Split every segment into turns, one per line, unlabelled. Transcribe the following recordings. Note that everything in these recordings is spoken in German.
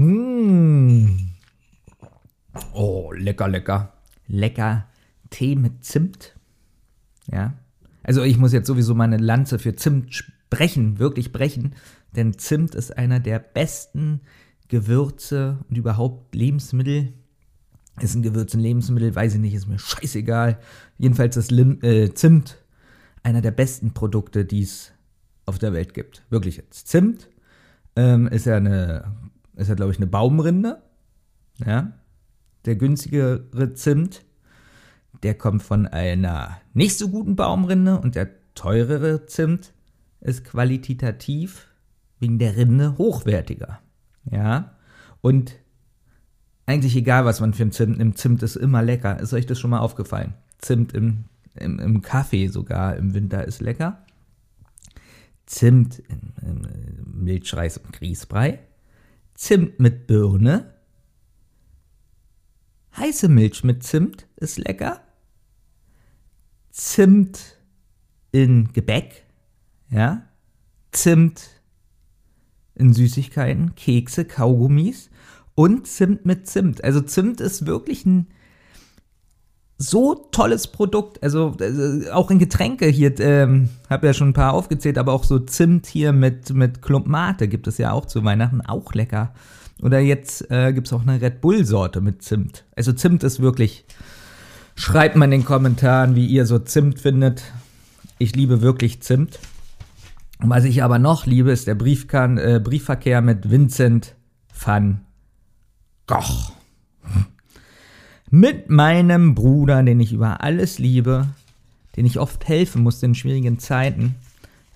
Mmh. Oh, lecker, lecker. Lecker Tee mit Zimt. Ja. Also ich muss jetzt sowieso meine Lanze für Zimt brechen, wirklich brechen. Denn Zimt ist einer der besten Gewürze und überhaupt Lebensmittel. Ist ein Gewürz ein Lebensmittel? Weiß ich nicht, ist mir scheißegal. Jedenfalls ist Lim äh, Zimt einer der besten Produkte, die es auf der Welt gibt. Wirklich jetzt. Zimt ähm, ist ja eine ist ja glaube ich eine Baumrinde. Ja. Der günstigere Zimt, der kommt von einer nicht so guten Baumrinde und der teurere Zimt ist qualitativ wegen der Rinde hochwertiger. Ja. Und eigentlich egal, was man für ein Zimt nimmt, Zimt ist immer lecker. Ist euch das schon mal aufgefallen? Zimt im, im, im Kaffee sogar im Winter ist lecker. Zimt in, in Milchreis und Grießbrei. Zimt mit Birne. Heiße Milch mit Zimt ist lecker. Zimt in Gebäck. Ja. Zimt in Süßigkeiten, Kekse, Kaugummis und Zimt mit Zimt. Also Zimt ist wirklich ein so tolles Produkt. Also äh, auch in Getränke hier, ähm, habe ja schon ein paar aufgezählt, aber auch so Zimt hier mit, mit Klumpmate gibt es ja auch zu Weihnachten, auch lecker. Oder jetzt äh, gibt es auch eine Red Bull-Sorte mit Zimt. Also Zimt ist wirklich. Schreibt mal in den Kommentaren, wie ihr so Zimt findet. Ich liebe wirklich Zimt. Was ich aber noch liebe, ist der Briefkan äh, Briefverkehr mit Vincent van Gogh. Mit meinem Bruder, den ich über alles liebe, den ich oft helfen musste in schwierigen Zeiten.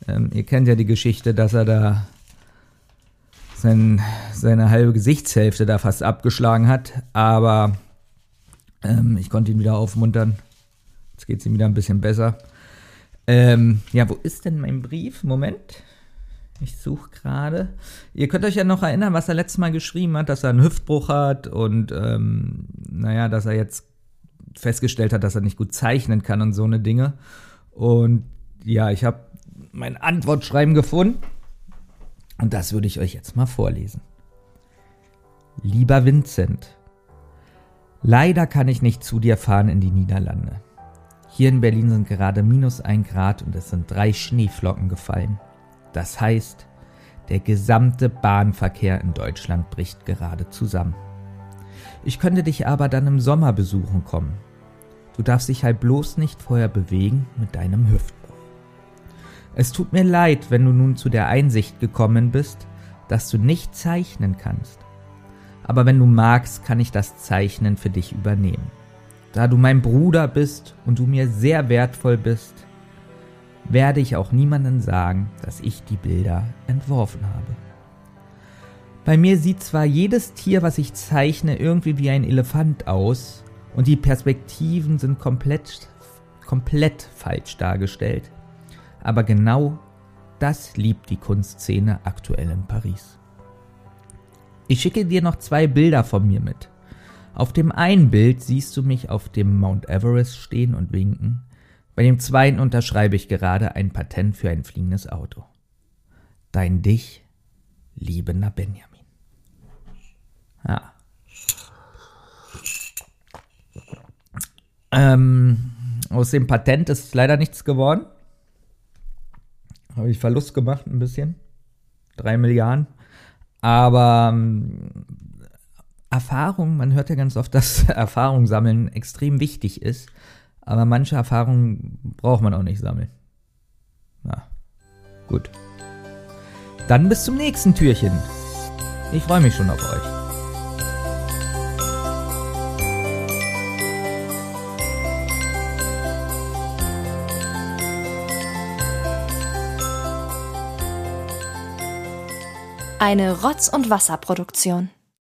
Ähm, ihr kennt ja die Geschichte, dass er da sein, seine halbe Gesichtshälfte da fast abgeschlagen hat. Aber ähm, ich konnte ihn wieder aufmuntern. Jetzt geht es ihm wieder ein bisschen besser. Ähm, ja, wo ist denn mein Brief? Moment. Ich suche gerade. Ihr könnt euch ja noch erinnern, was er letztes Mal geschrieben hat, dass er einen Hüftbruch hat und ähm, naja, dass er jetzt festgestellt hat, dass er nicht gut zeichnen kann und so eine Dinge. Und ja, ich habe mein Antwortschreiben gefunden und das würde ich euch jetzt mal vorlesen. Lieber Vincent, leider kann ich nicht zu dir fahren in die Niederlande. Hier in Berlin sind gerade minus ein Grad und es sind drei Schneeflocken gefallen. Das heißt, der gesamte Bahnverkehr in Deutschland bricht gerade zusammen. Ich könnte dich aber dann im Sommer besuchen kommen. Du darfst dich halt bloß nicht vorher bewegen mit deinem Hüftbruch. Es tut mir leid, wenn du nun zu der Einsicht gekommen bist, dass du nicht zeichnen kannst. Aber wenn du magst, kann ich das Zeichnen für dich übernehmen. Da du mein Bruder bist und du mir sehr wertvoll bist, werde ich auch niemandem sagen, dass ich die Bilder entworfen habe. Bei mir sieht zwar jedes Tier, was ich zeichne, irgendwie wie ein Elefant aus und die Perspektiven sind komplett, komplett falsch dargestellt. Aber genau das liebt die Kunstszene aktuell in Paris. Ich schicke dir noch zwei Bilder von mir mit. Auf dem einen Bild siehst du mich auf dem Mount Everest stehen und winken. Bei dem zweiten unterschreibe ich gerade ein Patent für ein fliegendes Auto. Dein dich, liebender Benjamin. Ja. Ähm, aus dem Patent ist leider nichts geworden. Habe ich Verlust gemacht ein bisschen. Drei Milliarden. Aber ähm, Erfahrung, man hört ja ganz oft, dass Erfahrung sammeln extrem wichtig ist, aber manche Erfahrungen braucht man auch nicht sammeln. Na, gut. Dann bis zum nächsten Türchen. Ich freue mich schon auf euch.
Eine Rotz- und Wasserproduktion.